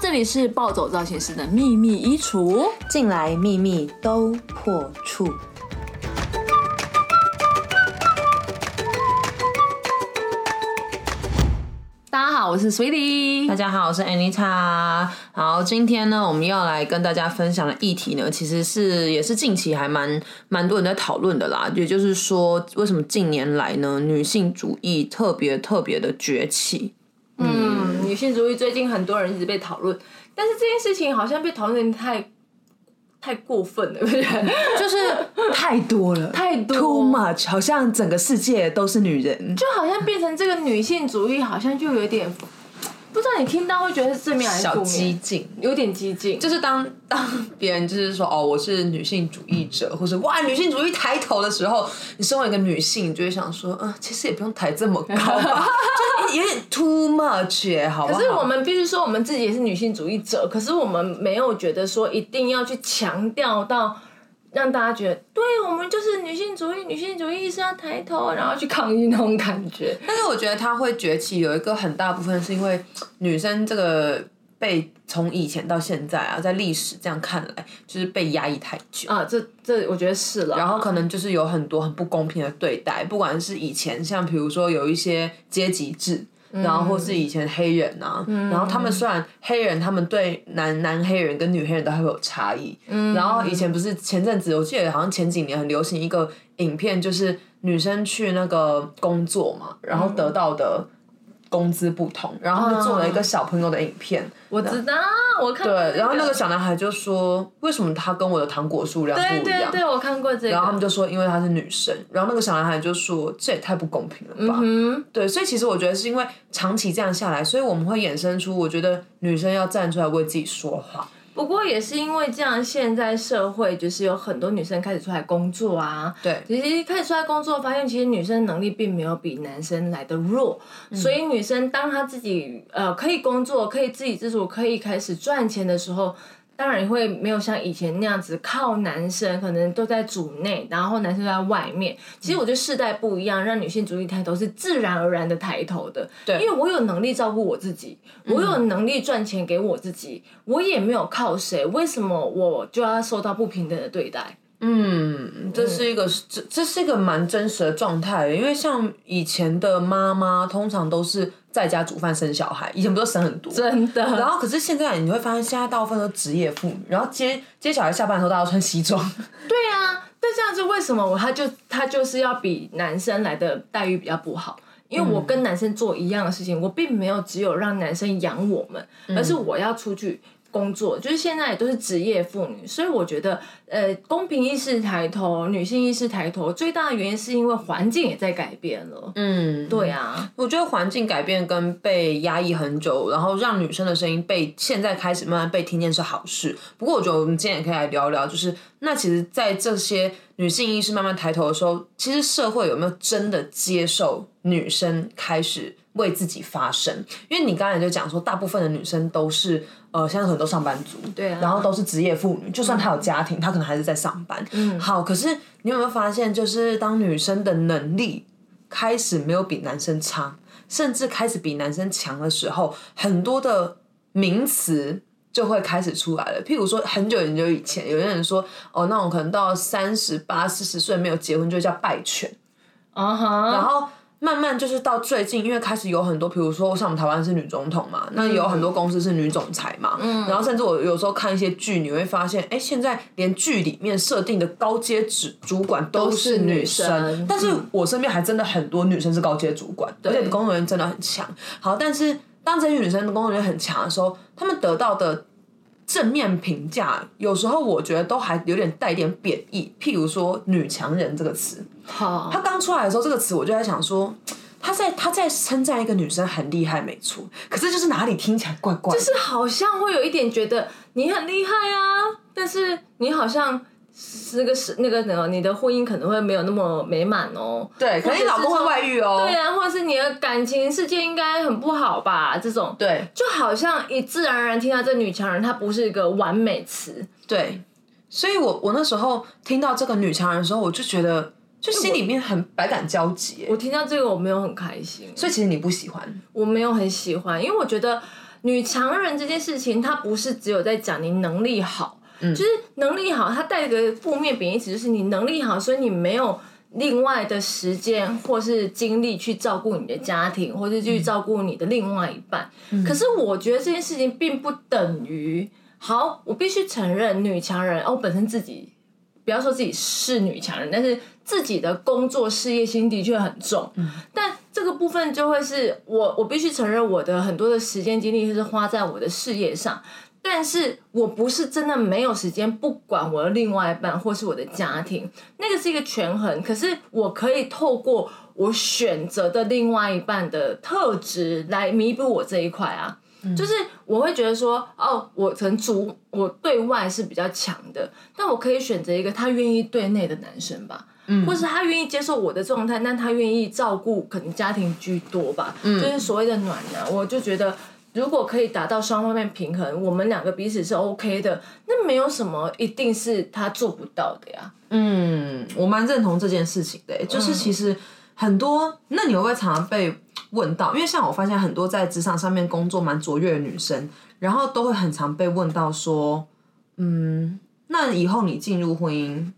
这里是暴走造型师的秘密衣橱，进来秘密都破处。大家好，我是 Sweetie，大家好，我是 Anita。好，今天呢，我们要来跟大家分享的议题呢，其实是也是近期还蛮蛮多人在讨论的啦。也就是说，为什么近年来呢，女性主义特别特别的崛起？嗯，女性主义最近很多人一直被讨论，但是这件事情好像被讨论太太过分了，就是太多了，太多，too much，好像整个世界都是女人，就好像变成这个女性主义，好像就有点。不知道你听到会觉得是正面还是负面？小激进，有点激进。就是当当别人就是说哦，我是女性主义者，或者哇女性主义抬头的时候，你身为一个女性，你就会想说，嗯，其实也不用抬这么高吧，就有点 too much 耶，好不好？可是我们必须说，我们自己也是女性主义者，可是我们没有觉得说一定要去强调到。让大家觉得，对我们就是女性主义，女性主义是要抬头，然后去抗议那种感觉。但是我觉得它会崛起，有一个很大部分是因为女生这个被从以前到现在啊，在历史这样看来，就是被压抑太久啊。这这，我觉得是了。然后可能就是有很多很不公平的对待，不管是以前像比如说有一些阶级制。然后或是以前黑人呐，然后他们虽然黑人，他们对男男黑人跟女黑人都还会有差异。然后以前不是前阵子，我记得好像前几年很流行一个影片，就是女生去那个工作嘛，然后得到的。工资不同，然后他们做了一个小朋友的影片。我知道，我看。对，然后那个小男孩就说：“为什么他跟我的糖果数量不一样？”对，对，我看过这个。然后他们就说：“因为她是女生。”然后那个小男孩就说：“这也太不公平了吧？”嗯对，所以其实我觉得是因为长期这样下来，所以我们会衍生出，我觉得女生要站出来为自己说话。不过也是因为这样，现在社会就是有很多女生开始出来工作啊。对，其实开始出来工作，发现其实女生能力并没有比男生来的弱。所以女生当她自己呃可以工作，可以自给自足，可以开始赚钱的时候。当然也会没有像以前那样子靠男生，可能都在组内，然后男生在外面。其实我觉得世代不一样，让女性主义抬头是自然而然的抬头的。对，因为我有能力照顾我自己，我有能力赚钱给我自己，我也没有靠谁，为什么我就要受到不平等的对待？嗯，这是一个这这是一个蛮真实的状态，因为像以前的妈妈通常都是在家煮饭生小孩，以前不都生很多，真的。然后可是现在你会发现，现在大部分都职业妇女，然后接接小孩下班的时候，大家都穿西装。对啊，但这样子为什么我他就他就是要比男生来的待遇比较不好？因为我跟男生做一样的事情，我并没有只有让男生养我们，而是我要出去。工作就是现在也都是职业妇女，所以我觉得，呃，公平意识抬头，女性意识抬头，最大的原因是因为环境也在改变了。嗯，对啊，我觉得环境改变跟被压抑很久，然后让女生的声音被现在开始慢慢被听见是好事。不过我觉得我们今天也可以来聊聊，就是那其实，在这些女性意识慢慢抬头的时候，其实社会有没有真的接受女生开始为自己发声？因为你刚才就讲说，大部分的女生都是。呃，现在很多上班族，对啊，然后都是职业妇女，就算她有家庭，她可能还是在上班。嗯，好，可是你有没有发现，就是当女生的能力开始没有比男生差，甚至开始比男生强的时候，很多的名词就会开始出来了。譬如说，很久很久以前，有些人说，哦，那种可能到三十八、四十岁没有结婚，就叫败犬。啊哈，然后。慢慢就是到最近，因为开始有很多，比如说像我们台湾是女总统嘛，那有很多公司是女总裁嘛，然后甚至我有时候看一些剧，你会发现，哎，现在连剧里面设定的高阶主主管都是女生，但是我身边还真的很多女生是高阶主管，而且工作人员真的很强。好，但是当这些女生的工作人员很强的时候，他们得到的。正面评价有时候我觉得都还有点带点贬义，譬如说“女强人”这个词，他刚出来的时候，这个词我就在想说，他在他在称赞一个女生很厉害，没错，可是就是哪里听起来怪怪，就是好像会有一点觉得你很厉害啊，但是你好像。是个是那个什么，你的婚姻可能会没有那么美满哦。对，可能你老公会外遇哦。对啊，或者是你的感情世界应该很不好吧？这种对，就好像一自然而然听到这女强人，她不是一个完美词。对，所以我我那时候听到这个女强人的时候，我就觉得就心里面很百感交集。我听到这个我没有很开心，所以其实你不喜欢，我没有很喜欢，因为我觉得。女强人这件事情，它不是只有在讲你能力好，就是能力好，它带个负面贬义词，就是你能力好，所以你没有另外的时间或是精力去照顾你的家庭，或是去照顾你的另外一半。可是我觉得这件事情并不等于好，我必须承认女强人，哦，我本身自己不要说自己是女强人，但是自己的工作事业心的确很重，但。这个部分就会是我，我必须承认，我的很多的时间精力是花在我的事业上，但是我不是真的没有时间，不管我的另外一半或是我的家庭，那个是一个权衡。可是我可以透过我选择的另外一半的特质来弥补我这一块啊，就是我会觉得说，哦，我可能主我对外是比较强的，但我可以选择一个他愿意对内的男生吧。或是他愿意接受我的状态，但他愿意照顾可能家庭居多吧，就是所谓的暖男。我就觉得，如果可以达到双方面平衡，我们两个彼此是 OK 的，那没有什么一定是他做不到的呀。嗯，我蛮认同这件事情的，就是其实很多，那你会不会常常被问到？因为像我发现很多在职场上面工作蛮卓越的女生，然后都会很常被问到说，嗯，那以后你进入婚姻？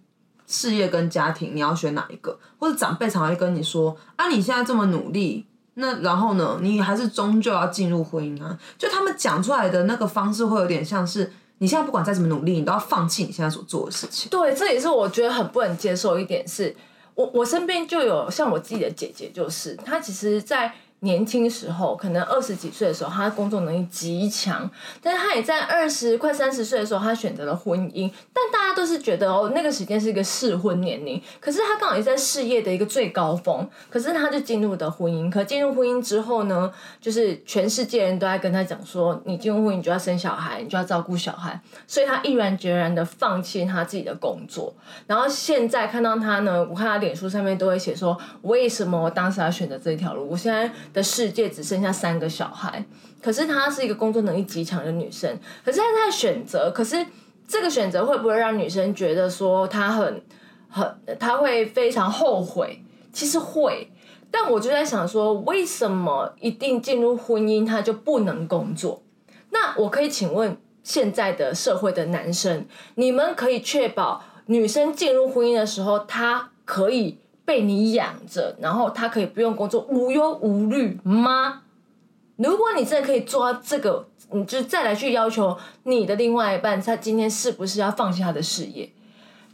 事业跟家庭，你要选哪一个？或者长辈常会跟你说：“啊，你现在这么努力，那然后呢？你还是终究要进入婚姻啊？”就他们讲出来的那个方式，会有点像是你现在不管再怎么努力，你都要放弃你现在所做的事情。对，这也是我觉得很不能接受一点。是我我身边就有像我自己的姐姐，就是她其实，在。年轻时候，可能二十几岁的时候，他工作能力极强，但是他也在二十快三十岁的时候，他选择了婚姻。但大家都是觉得哦，那个时间是一个适婚年龄，可是他刚好也在事业的一个最高峰，可是他就进入的婚姻。可进入婚姻之后呢，就是全世界人都在跟他讲说，你进入婚姻你就要生小孩，你就要照顾小孩，所以他毅然决然的放弃他自己的工作。然后现在看到他呢，我看他脸书上面都会写说，为什么我当时要选择这条路？我现在。的世界只剩下三个小孩，可是她是一个工作能力极强的女生，可是她在选择，可是这个选择会不会让女生觉得说她很很，她会非常后悔？其实会，但我就在想说，为什么一定进入婚姻她就不能工作？那我可以请问现在的社会的男生，你们可以确保女生进入婚姻的时候，她可以？被你养着，然后他可以不用工作，无忧无虑吗？如果你真的可以做到这个，你就再来去要求你的另外一半，他今天是不是要放弃他的事业？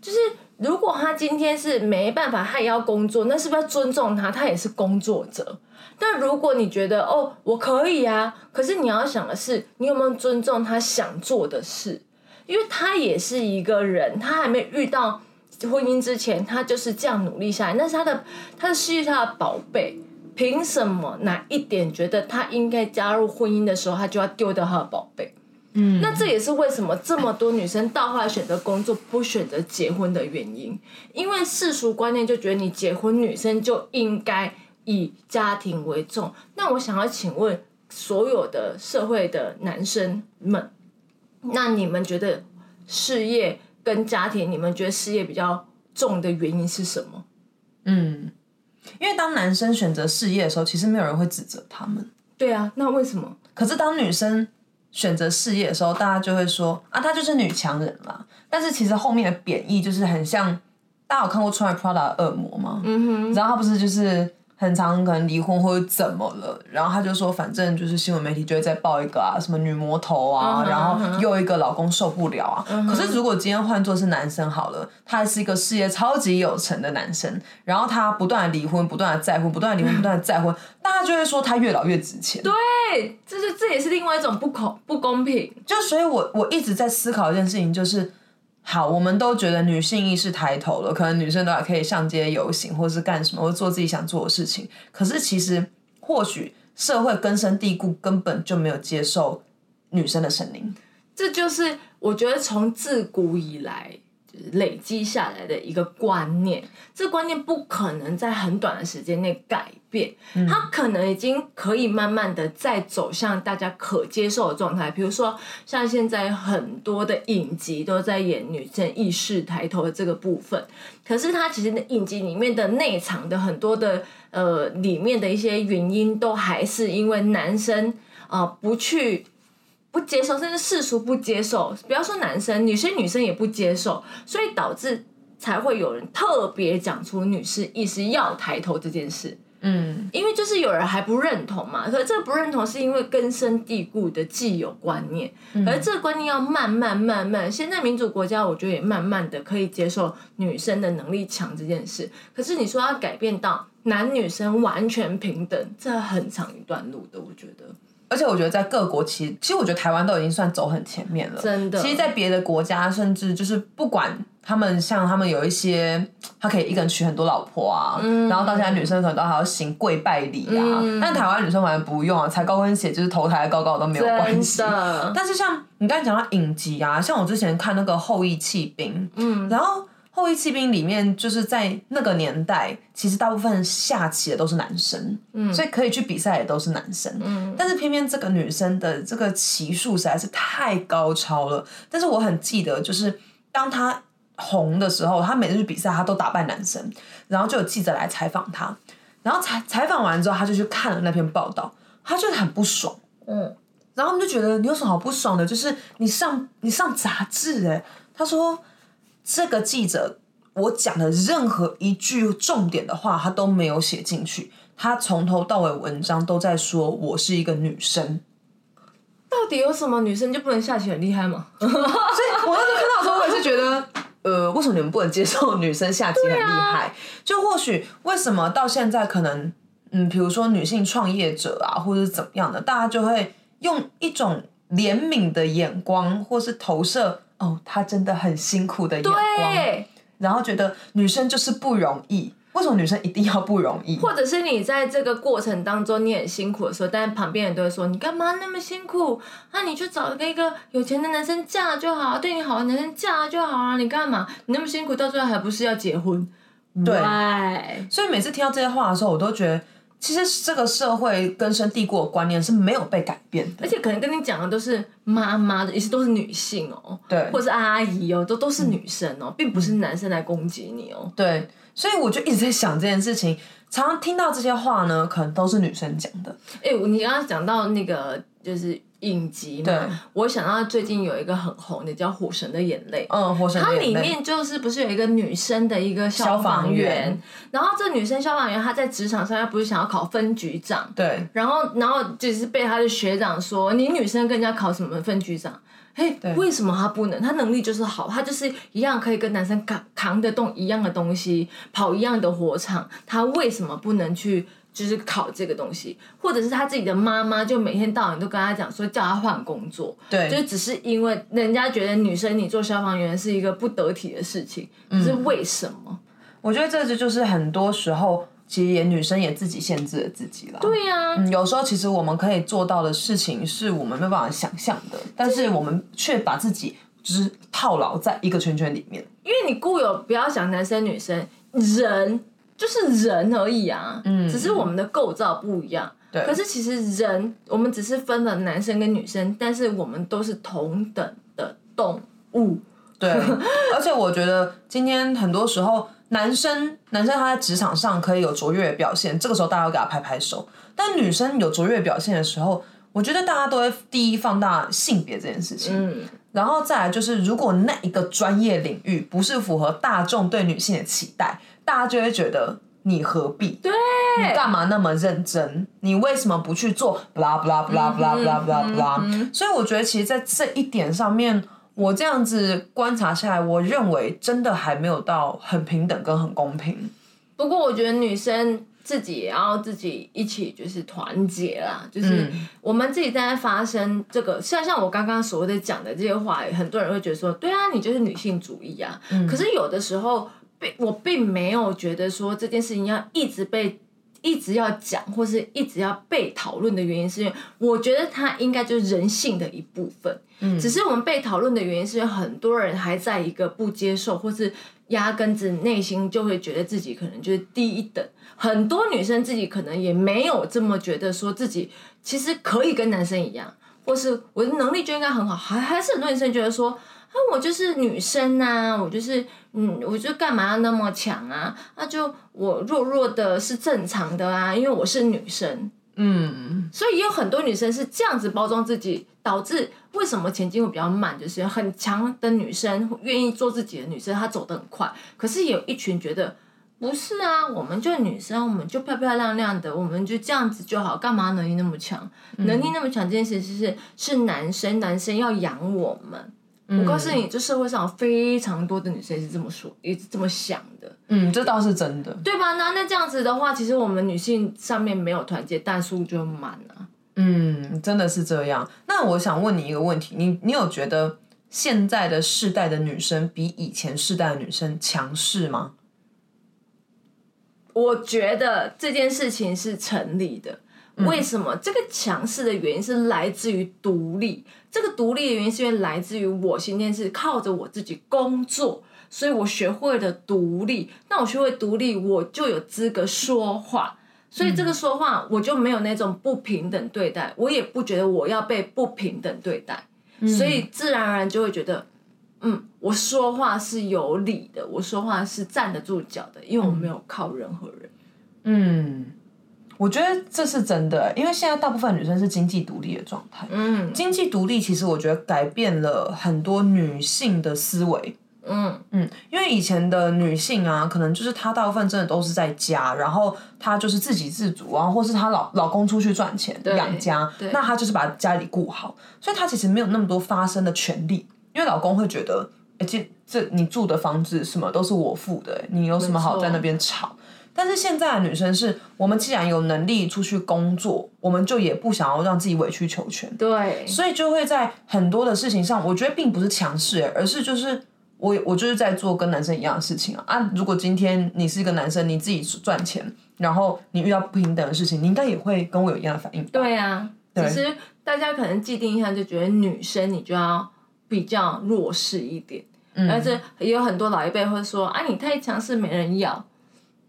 就是如果他今天是没办法，他也要工作，那是不是要尊重他？他也是工作者。但如果你觉得哦，我可以啊，可是你要想的是，你有没有尊重他想做的事？因为他也是一个人，他还没遇到。婚姻之前，他就是这样努力下来，那是他的他的事业，他的宝贝。凭什么哪一点觉得他应该加入婚姻的时候，他就要丢掉他的宝贝？嗯，那这也是为什么这么多女生到后来选择工作，不选择结婚的原因。因为世俗观念就觉得你结婚，女生就应该以家庭为重。那我想要请问所有的社会的男生们，那你们觉得事业？跟家庭，你们觉得事业比较重的原因是什么？嗯，因为当男生选择事业的时候，其实没有人会指责他们。对啊，那为什么？可是当女生选择事业的时候，大家就会说啊，她就是女强人啦。但是其实后面的贬义就是很像，大家有看过穿越 Prada 的恶魔吗？嗯哼，然后他不是就是。很长可能离婚或者怎么了，然后他就说，反正就是新闻媒体就会再报一个啊，什么女魔头啊，然后又一个老公受不了啊。可是如果今天换做是男生好了，他是一个事业超级有成的男生，然后他不断的离婚，不断的再婚，不断的离婚，不断的再婚，大家就会说他越老越值钱。对，这是这也是另外一种不公不公平。就所以，我我一直在思考一件事情，就是。好，我们都觉得女性意识抬头了，可能女生都还可以上街游行，或是干什么，或做自己想做的事情。可是其实，或许社会根深蒂固，根本就没有接受女生的声音。这就是我觉得从自古以来。累积下来的一个观念，这观念不可能在很短的时间内改变，它可能已经可以慢慢的在走向大家可接受的状态。比如说，像现在很多的影集都在演女性意识抬头的这个部分，可是它其实影集里面的内藏的很多的呃里面的一些原因，都还是因为男生啊不去。不接受，甚至世俗不接受，不要说男生，女生女生也不接受，所以导致才会有人特别讲出女士意识要抬头这件事。嗯，因为就是有人还不认同嘛，可是这个不认同是因为根深蒂固的既有观念，可是这个观念要慢慢慢慢，现在民主国家我觉得也慢慢的可以接受女生的能力强这件事，可是你说要改变到男女生完全平等，这很长一段路的，我觉得。而且我觉得在各国，其实其实我觉得台湾都已经算走很前面了。真的。其实，在别的国家，甚至就是不管他们像他们有一些，他可以一个人娶很多老婆啊，嗯。然后到现在女生可能都还要行跪拜礼啊，但台湾女生完全不用啊，踩高跟鞋就是头抬得高高都没有关系。但是像你刚才讲到影集啊，像我之前看那个《后羿弃兵》，嗯，然后《后羿骑兵》里面就是在那个年代，其实大部分下棋的都是男生，嗯，所以可以去比赛也都是男生，嗯，但是偏偏这个女生的这个棋术实在是太高超了。但是我很记得，就是当她红的时候，她每次去比赛，她都打败男生，然后就有记者来采访她，然后采采访完之后，她就去看了那篇报道，她就很不爽。嗯，然后就觉得你有什么好不爽的？就是你上你上杂志哎、他说这个记者我讲的任何一句重点的话，他都没有写进去。他从头到尾文章都在说我是一个女生，到底有什么女生就不能下棋很厉害吗？所以我那时候看到的时候，我也是觉得，呃，为什么你们不能接受女生下棋很厉害？就或许为什么到现在可能，嗯，比如说女性创业者啊，或者是怎么样的，大家就会用一种怜悯的眼光，或是投射，哦，他真的很辛苦的眼光，对，然后觉得女生就是不容易。为什么女生一定要不容易？或者是你在这个过程当中你很辛苦的时候，但是旁边人都会说你干嘛那么辛苦？那、你去找一个有钱的男生嫁就好，对你好的男生嫁就好啊！你干嘛？你那么辛苦，到最后还不是要结婚？对所以每次听到这些话的时候，我都觉得，其实这个社会根深蒂固的观念是没有被改变的而。且可能跟你讲的都是妈妈，也是都是女性哦，对或者是阿姨哦，都都是女生哦，并不是男生来攻击你哦。对，所以我就一直在想这件事情。常常听到这些话呢，可能都是女生讲的。哎、你刚刚讲到那个就是影集嘛，我想到最近有一个很红的叫《火神的眼泪》。嗯，火神它的眼泪里面就是不是有一个女生的一个消消防防员，然后这女生消防员她在职场上，她不是想要考分局长，对然后然后就是被她的学长说，你女生跟人家考什么分局长？嘿，为什么她不能？她能力就是好，她就是一样可以跟男生扛扛得动一样的东西，跑一样的火场，她为什么不能去？就是考这个东西，或者是他自己的妈妈就每天到晚都跟他讲说叫他换工作，对，就只是因为人家觉得女生你做消防员是一个不得体的事情，可是为什么？我觉得这就是很多时候，其实也女生也自己限制了自己了。对呀、嗯，有时候其实我们可以做到的事情，是我们没有办法想象的，但是我们却把自己就是套牢在一个圈圈里面。因为你固有不要想男生女生，人就是人而已啊，嗯，只是我们的构造不一样。对可是其实人，我们只是分了男生跟女生，但是我们都是同等的动物。对，而且我觉得今天很多时候，男生男生他在职场上可以有卓越的表现，这个时候大家要给他拍拍手。但女生有卓越表现的时候，我觉得大家都会第一放大性别这件事情，嗯，然后再来就是，如果那一个专业领域不是符合大众对女性的期待，大家就会觉得你何必？对，你干嘛那么认真？你为什么不去做？blah blah blah blah blah blah blah。所以我觉得，其实，在这一点上面，我这样子观察下来，我认为真的还没有到很平等跟很公平。不过我觉得女生自己也要自己一起就是团结啦，就是我们自己在发生这个，像像我刚刚所谓的讲的这些话，很多人会觉得说，对啊，你就是女性主义啊。可是有的时候，并我并没有觉得说这件事情要一直被。一直要讲，或是一直要被讨论的原因，是因为我觉得它应该就是人性的一部分。嗯，只是我们被讨论的原因，是因为很多人还在一个不接受，或是压根子内心就会觉得自己可能就是低一等。很多女生自己可能也没有这么觉得，说自己其实可以跟男生一样，或是我的能力就应该很好，还还是很多女生觉得说。啊，我就是女生呐、我就是，嗯，我就干嘛要那么强啊？那、就我弱弱的是正常的啊，因为我是女生。嗯，所以也有很多女生是这样子包装自己，导致为什么前进会比较慢，就是很强的女生愿意做自己的女生，她走得很快，可是有一群觉得不是啊，我们就女生，我们就漂漂亮亮的，我们就这样子就好，干嘛能力那么强？能力那么强这件事情是是男生，男生要养我们。我告诉你，这社会上有非常多的女生是这么说，也是这么想的，嗯，这倒是真的。对吧？那那这样子的话，其实我们女性上面没有团结，但数就满了。嗯，真的是这样。那我想问你一个问题，你你有觉得现在的世代的女生比以前世代的女生强势吗？我觉得这件事情是成立的。为什么这个强势的原因是来自于独立？这个独立的原因是因为来自于我今天是靠着我自己工作，所以我学会了独立。那我学会独立，我就有资格说话。所以这个说话，我就没有那种不平等对待，我也不觉得我要被不平等对待。所以自然而然就会觉得，嗯，我说话是有理的，我说话是站得住脚的，因为我没有靠任何人。嗯。我觉得这是真的，因为现在大部分女生是经济独立的状态。嗯，经济独立其实我觉得改变了很多女性的思维。嗯嗯，因为以前的女性啊，可能就是她大部分真的都是在家，然后她就是自给自足啊，或是她老老公出去赚钱养家，那她就是把家里顾好，所以她其实没有那么多发声的权利，因为老公会觉得，哎，这这你住的房子什么都是我付的，你有什么好在那边吵？但是现在的女生是，我们既然有能力出去工作，我们就也不想要让自己委曲求全。对，所以就会在很多的事情上，我觉得并不是强势，而是就是我我就是在做跟男生一样的事情啊。啊，如果今天你是一个男生，你自己赚钱，然后你遇到不平等的事情，你应该也会跟我有一样的反应。对啊，其实大家可能既定印象就觉得女生你就要比较弱势一点，而且也有很多老一辈会说啊，你太强势没人要。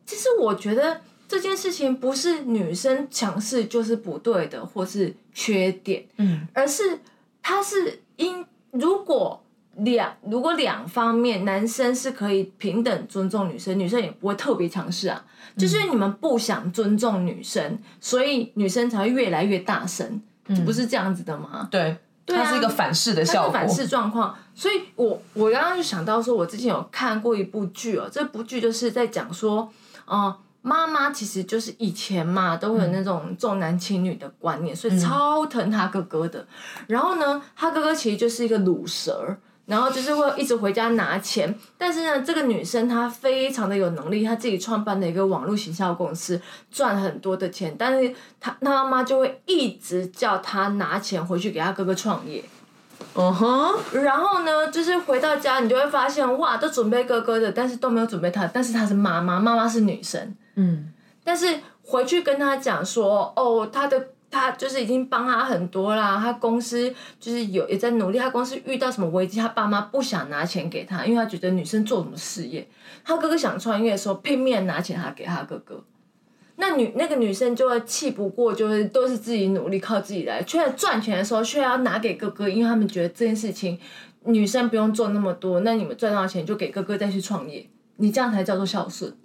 其实我觉得这件事情不是女生强势就是不对的，或是缺点，嗯，而是它是因如果两如果两方面男生是可以平等尊重女生，女生也不会特别强势啊，就是你们不想尊重女生，所以女生才会越来越大声，不是这样子的吗？对，它是一个反噬的效果，反噬状况。所以我我刚刚就想到说，我之前有看过一部剧哦，这部剧就是在讲说。哦，妈妈其实就是以前嘛，都会有那种重男轻女的观念，所以超疼他哥哥的。然后呢，他哥哥其实就是一个卤蛇，然后就是会一直回家拿钱。但是呢，这个女生她非常的有能力，她自己创办的一个网络行销公司，赚很多的钱。但是她她妈妈就会一直叫她拿钱回去给她哥哥创业。嗯哼，然后呢，就是回到家，你就会发现，哇，都准备哥哥的，但是都没有准备他。但是他是妈妈，妈妈是女生，嗯，但是回去跟他讲说，哦，他的他就是已经帮他很多啦，他公司就是有也在努力，他公司遇到什么危机，他爸妈不想拿钱给他，因为他觉得女生做什么事业，他哥哥想创业的时候，拼命拿钱他给他哥哥。那女那个女生就会气不过，就是都是自己努力靠自己来，却赚钱的时候却要拿给哥哥，因为他们觉得这件事情女生不用做那么多，那你们赚到钱就给哥哥再去创业，你这样才叫做孝顺，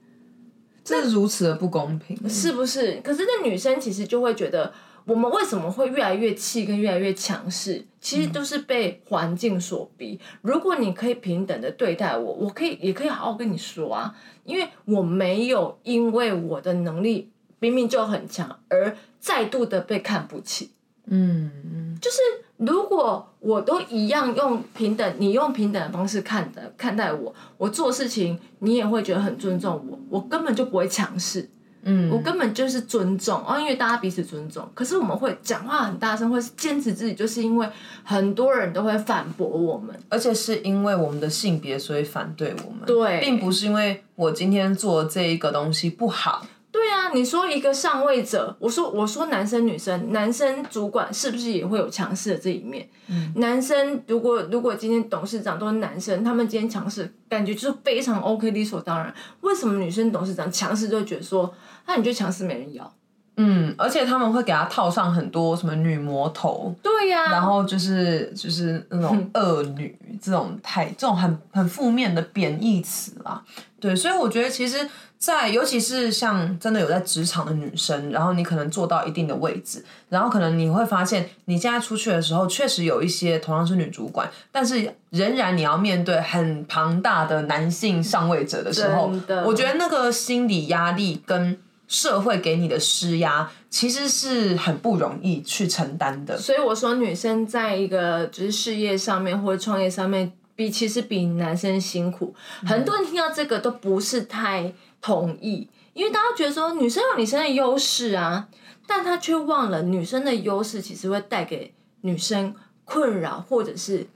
这是如此的不公平，是不是？可是那女生其实就会觉得。我们为什么会越来越气跟越来越强势？其实都是被环境所逼。如果你可以平等的对待我，我可以也可以好好跟你说啊，因为我没有因为我的能力明明就很强而再度的被看不起。嗯，就是如果我都一样用平等，你用平等的方式看的看待我，我做事情你也会觉得很尊重我，我根本就不会强势。嗯，我根本就是尊重哦，因为大家彼此尊重。可是我们会讲话很大声，会坚持自己，就是因为很多人都会反驳我们，而且是因为我们的性别，所以反对我们。对，并不是因为我今天做这一个东西不好。对啊，你说一个上位者，我说我说男生女生，男生主管是不是也会有强势的这一面？嗯，男生如果如果今天董事长都是男生，他们今天强势，感觉就是非常 OK，理所当然。为什么女生董事长强势就觉得说，那你就强势没人要？嗯，而且他们会给他套上很多什么女魔头，对呀、然后就是就是那种恶女这种太这种很很负面的贬义词啦。对，所以我觉得其实在，尤其是像真的有在职场的女生，然后你可能做到一定的位置，然后可能你会发现，你现在出去的时候，确实有一些同样是女主管，但是仍然你要面对很庞大的男性上位者的时候我觉得那个心理压力跟。社会给你的施压，其实是很不容易去承担的。所以我说，女生在一个就是事业上面或者创业上面，比其实比男生辛苦。很多人听到这个都不是太同意，因为大家觉得说女生有女生的优势啊，但他却忘了女生的优势其实会带给女生困扰或者是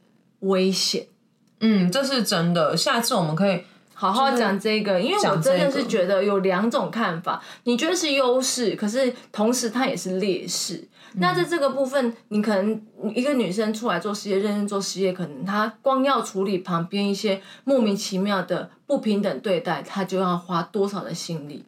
危险。嗯，这是真的。下次我们可以好好讲这个，因为我真的是觉得有两种看法，你觉得是优势，可是同时它也是劣势。那在这个部分，你可能一个女生出来做事业，认真做事业，可能她光要处理旁边一些莫名其妙的不平等对待，她就要花多少的心力。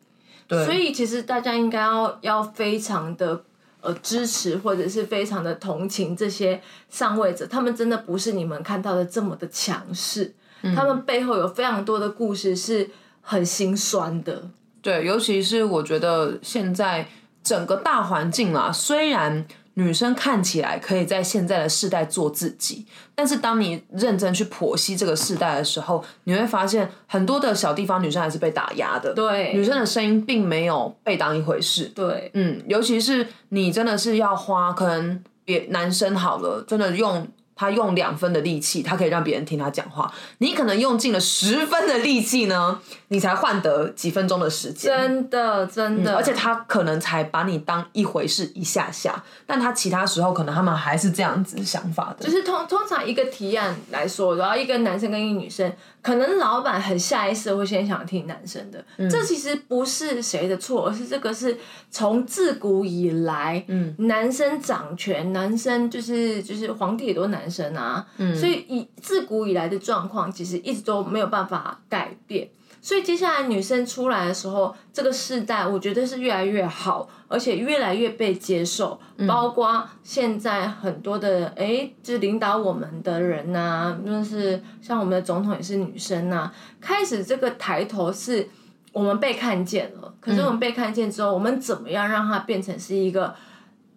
对，所以其实大家应该要要非常的呃支持，或者是非常的同情这些上位者，他们真的不是你们看到的这么的强势，他们背后有非常多的故事是很心酸的。对，尤其是我觉得现在整个大环境啊，虽然女生看起来可以在现在的世代做自己，但是当你认真去剖析这个世代的时候，你会发现很多的小地方女生还是被打压的。对女生的声音并没有被当一回事。对，嗯，尤其是你真的是要花，可能别男生好了，真的用他用两分的力气，他可以让别人听他讲话。你可能用尽了十分的力气呢，你才换得几分钟的时间。真的真的，而且他可能才把你当一回事一下下，但他其他时候可能他们还是这样子想法的。就是通通常一个提案来说，然后一个男生跟一个女生，可能老板很下意识会先想听男生的，这其实不是谁的错，而是这个是从自古以来，嗯，男生掌权，男生就是就是皇帝也都是男生啊，嗯，所以以自古以来的状况，其实一直都没有办法改变。所以接下来女生出来的时候，这个世代我觉得是越来越好，而且越来越被接受。包括现在很多的哎，就是领导我们的人呐、就是像我们的总统也是女生呐、开始这个抬头是我们被看见了。可是我们被看见之后，我们怎么样让它变成是一个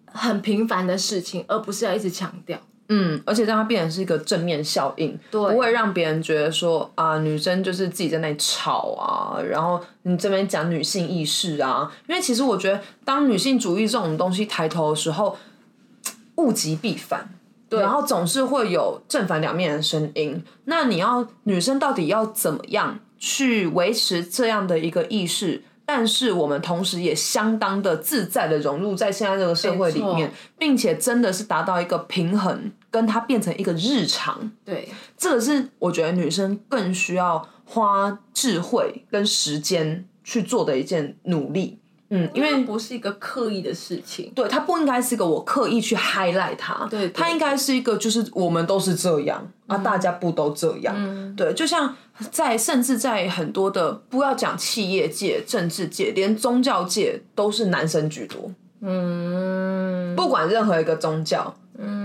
很平凡的事情，而不是要一直强调？嗯，而且让它变成是一个正面效应，对不会让别人觉得说啊，女生就是自己在那里吵啊，然后你这边讲女性意识啊，因为其实我觉得，当女性主义这种东西抬头的时候，物极必反。对然后总是会有正反两面的声音。那你要女生到底要怎么样去维持这样的一个意识？但是我们同时也相当的自在的融入在现在这个社会里面，并且真的是达到一个平衡，跟它变成一个日常。对，这个是我觉得女生更需要花智慧跟时间去做的一件努力。嗯，因为不是一个刻意的事情。对，它不应该是一个我刻意去 highlight 它，对对它应该是一个就是我们都是这样啊，大家不都这样？对，就像在甚至在很多的不要讲企业界、政治界，连宗教界都是男生居多。嗯，不管任何一个宗教，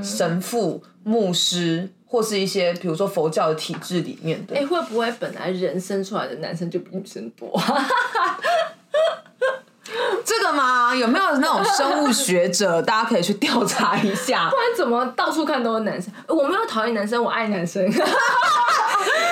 神父、牧师，或是一些比如说佛教的体制里面的，哎、会不会本来人生出来的男生就比女生多？这个嘛，有没有那种生物学者，大家可以去调查一下 不。然怎么到处看都是男生？我没有讨厌男生，我爱男生。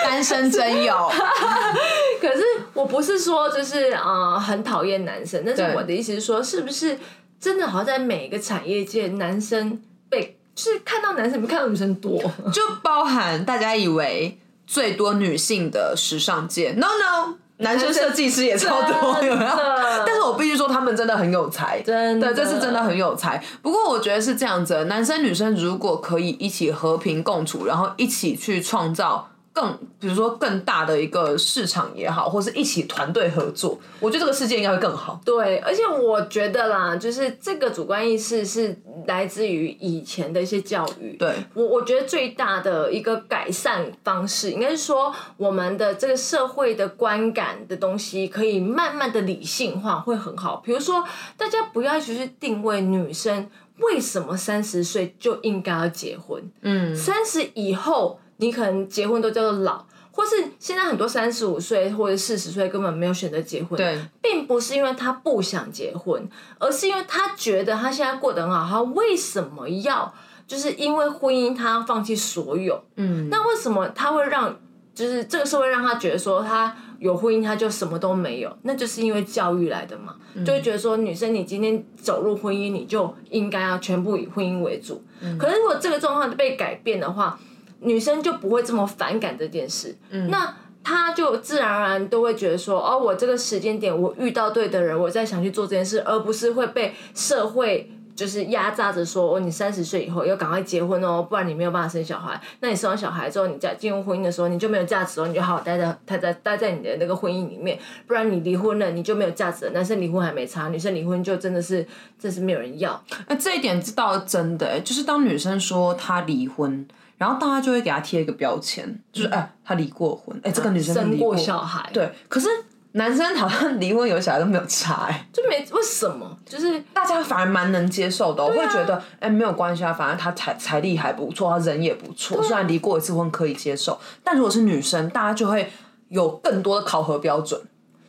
单身真有，可是我不是说就是啊、呃很讨厌男生，但是我的意思是说，是不是真的好像在每一个产业界，男生被就是看到男生比看到女生多？就包含大家以为最多女性的时尚界，no no，男生设计师也超多，有没有？但是我必须说，他们真的很有才，真的对，这是真的很有才。不过我觉得是这样子，男生女生如果可以一起和平共处，然后一起去创造更，比如说更大的一个市场也好，或是一起团队合作，我觉得这个世界应该会更好。对，而且我觉得啦，就是这个主观意识是来自于以前的一些教育。对我，我觉得最大的一个改善方式，应该是说我们的这个社会的观感的东西，可以慢慢的理性化，会很好。比如说，大家不要去定位女生为什么三十岁就应该要结婚，嗯，三十以后。你可能结婚都叫做老，或是现在很多三十五岁或者四十岁根本没有选择结婚，对，并不是因为他不想结婚，而是因为他觉得他现在过得很好，他为什么要就是因为婚姻他放弃所有？嗯，那为什么他会让就是这个社会让他觉得说他有婚姻他就什么都没有？那就是因为教育来的嘛，就会觉得说女生你今天走入婚姻你就应该要全部以婚姻为主，可是如果这个状况被改变的话。女生就不会这么反感这件事，嗯那她就自然而然都会觉得说，哦，我这个时间点我遇到对的人，我在想去做这件事，而不是会被社会就是压榨着说，哦，你三十岁以后要赶快结婚哦，不然你没有办法生小孩。那你生完小孩之后，你在进入婚姻的时候，你就没有价值哦，你就好好待在待在待在你的那个婚姻里面，不然你离婚了，你就没有价值。男生离婚还没差，女生离婚就真的是真是没有人要。那这一点知道真的，就是当女生说她离婚。然后大家就会给她贴一个标签，就是哎，她离过婚，哎，这个女生生过小孩，对。可是男生好像离婚有小孩都没有差，哎，就没为什么？就是大家反而蛮能接受的，我会觉得哎没有关系啊，反正他财财力还不错，他人也不错，虽然离过一次婚可以接受，但如果是女生，大家就会有更多的考核标准，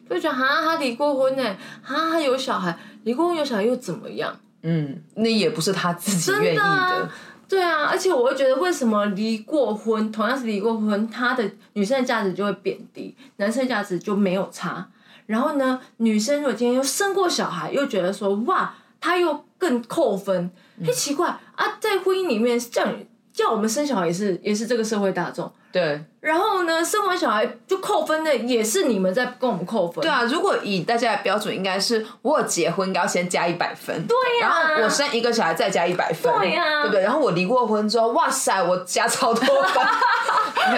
就觉得哈他离过婚呢，哈他有小孩，离过婚有小孩又怎么样？嗯，那也不是他自己愿意的。对啊，而且我会觉得，为什么离过婚，同样是离过婚，他的女生的价值就会贬低，男生价值就没有差。然后呢，女生如果今天又生过小孩，又觉得说哇，他又更扣分，很奇怪啊，在婚姻里面叫你叫我们生小孩也是也是这个社会大众。对，然后呢，生完小孩就扣分的也是你们在跟我们扣分。对啊，如果以大家的标准，应该是我有结婚应该要先加一百分。对呀。然后我生一个小孩再加一百分。对呀。对不对？然后我离过婚之后，哇塞，我加超多分。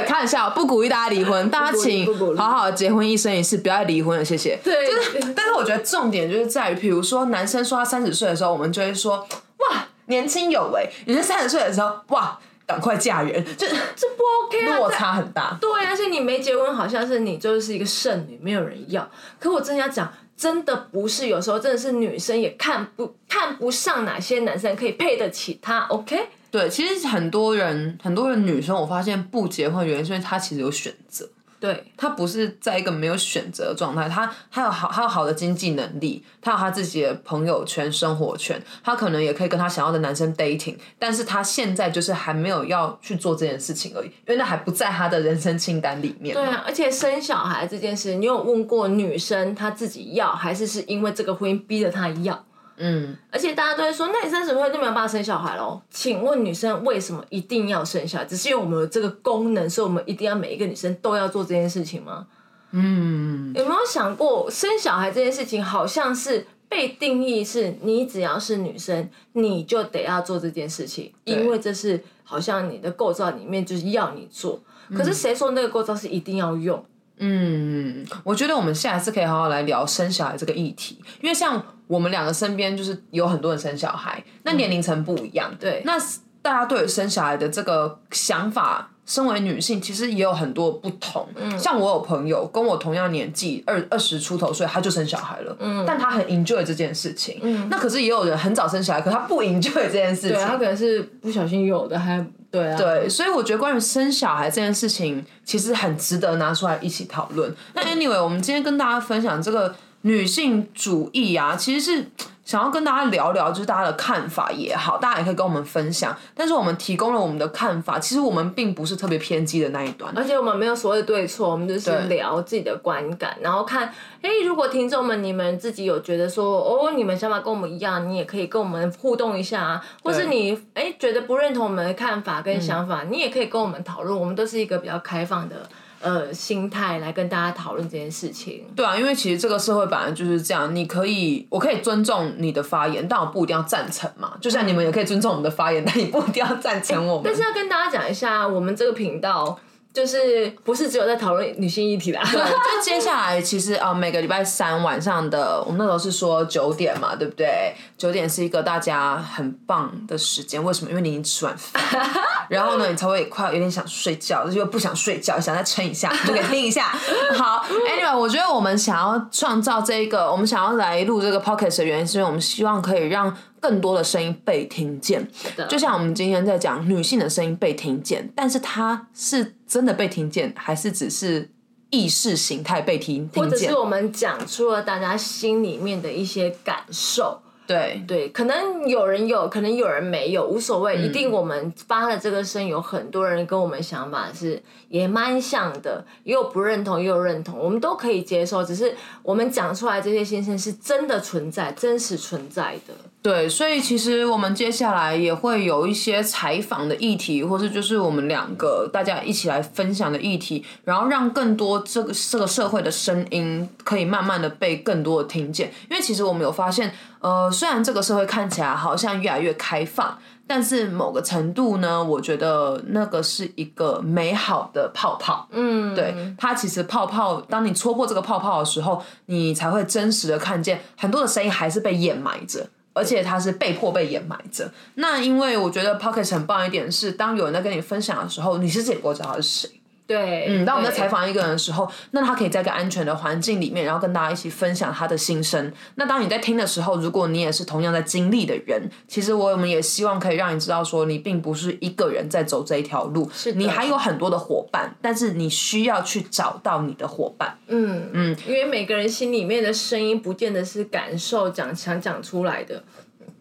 看一下，不鼓励大家离婚，大家请好好的结婚一生一世，不要离婚了，谢谢。对。就是，但是我觉得重点就是在于，比如说男生说他三十岁的时候，我们就会说哇年轻有为；女生三十岁的时候，哇。赶快嫁人，这这不 OK 啊！落差很大。对，而且你没结婚，好像是你就是一个剩女，没有人要。可我真要讲，真的不是，有时候真的是女生也看不看不上哪些男生可以配得起她。OK？对，其实很多人，很多人女生，我发现不结婚原因是因为她其实有选择。对他不是在一个没有选择的状态，他他有好他有好的经济能力，他有他自己的朋友圈、生活圈，他可能也可以跟他想要的男生 dating，但是他现在就是还没有要去做这件事情而已，因为那还不在他的人生清单里面。对啊，而且生小孩这件事，你有问过女生她自己要，还是是因为这个婚姻逼着她要？嗯，而且大家都会说，那你三十岁就没有办法生小孩喽？请问女生为什么一定要生小孩？只是因为我们有这个功能，所以我们一定要每一个女生都要做这件事情吗？嗯，有没有想过生小孩这件事情，好像是被定义是你只要是女生，你就得要做这件事情，因为这是好像你的构造里面就是要你做。可是谁说那个构造是一定要用？嗯，我觉得我们下一次可以好好来聊生小孩这个议题，因为像我们两个身边就是有很多人生小孩，那年龄层不一样，对，那大家对生小孩的这个想法，身为女性其实也有很多不同。嗯，像我有朋友跟我同样年纪，二二十出头岁她就生小孩了，嗯，但她很 enjoy 这件事情。嗯，那可是也有人很早生小孩，可她不 enjoy 这件事情，对他可能是不小心有的还。对啊，对，所以我觉得关于生小孩这件事情，其实很值得拿出来一起讨论。那 anyway，我们今天跟大家分享这个女性主义啊，其实是。想要跟大家聊聊，就是大家的看法也好，大家也可以跟我们分享。但是我们提供了我们的看法，其实我们并不是特别偏激的那一端，而且我们没有所谓的对错，我们就是聊自己的观感，然后看，哎，如果听众们你们自己有觉得说，哦，你们想法跟我们一样，你也可以跟我们互动一下啊，或是你哎觉得不认同我们的看法跟想法，你也可以跟我们讨论，我们都是一个比较开放的。呃，心态来跟大家讨论这件事情。对啊，因为其实这个社会本来就是这样，你可以，我可以尊重你的发言，但我不一定要赞成嘛。就像你们也可以尊重我们的发言，但你不一定要赞成我们。但是要跟大家讲一下，我们这个频道就是不是只有在讨论女性议题啦。就接下来其实呃每个礼拜三晚上的，我们那时候是说九点嘛，对不对？九点是一个大家很棒的时间，为什么？因为你已经吃完饭，然后呢，你才会快有点想睡觉，又不想睡觉，想再撑一下，就给听一下。好，Anyway，我觉得我们想要创造这个，我们想要来录这个 Pocket 的原因，是因为我们希望可以让更多的声音被听见。就像我们今天在讲女性的声音被听见，但是她是真的被听见，还是只是意识形态被听？或者是我们讲出了大家心里面的一些感受。对对，可能有人有，可能有人没有，无所谓。一定我们发了这个声，有很多人跟我们想法是也蛮像的，也有不认同，也有认同，我们都可以接受。只是我们讲出来这些心声是真的存在，真实存在的。对，所以其实我们接下来也会有一些采访的议题，或是就是我们两个大家一起来分享的议题，然后让更多这个这个社会的声音可以慢慢的被更多的听见。因为其实我们有发现，呃，虽然这个社会看起来好像越来越开放，但是某个程度呢，我觉得那个是一个美好的泡泡。嗯，对，它其实泡泡，当你戳破这个泡泡的时候，你才会真实的看见很多的声音还是被掩埋着。而且他是被迫被掩埋着。那因为我觉得 Pocket 很棒一点是，当有人在跟你分享的时候，你是自己不知道他是谁。对，嗯，当我们在采访一个人的时候，那他可以在一个安全的环境里面，然后跟大家一起分享他的心声。那当你在听的时候，如果你也是同样在经历的人，其实我们也希望可以让你知道，说你并不是一个人在走这一条路，是你还有很多的伙伴，但是你需要去找到你的伙伴。嗯嗯，因为每个人心里面的声音，不见得是感受讲想讲出来的。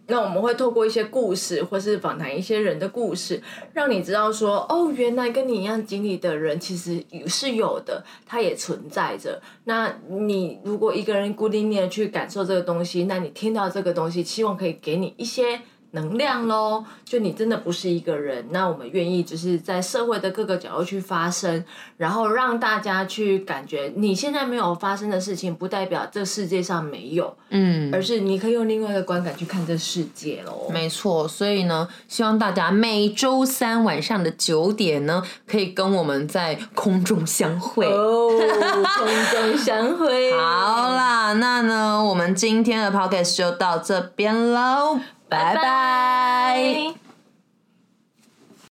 那我们会透过一些故事，或是访谈一些人的故事，让你知道说，哦，原来跟你一样经历的人其实是有的，他也存在着。那你如果一个人孤零零的去感受这个东西，那你听到这个东西，希望可以给你一些。能量喽，就你真的不是一个人，那我们愿意就是在社会的各个角落去发声，然后让大家去感觉你现在没有发生的事情，不代表这世界上没有，嗯，而是你可以用另外一个观感去看这世界喽。没错，所以呢，希望大家每周三晚上的九点呢，可以跟我们在空中相会哦，空中相会。好啦，那呢，我们今天的 podcast 就到这边喽。拜拜。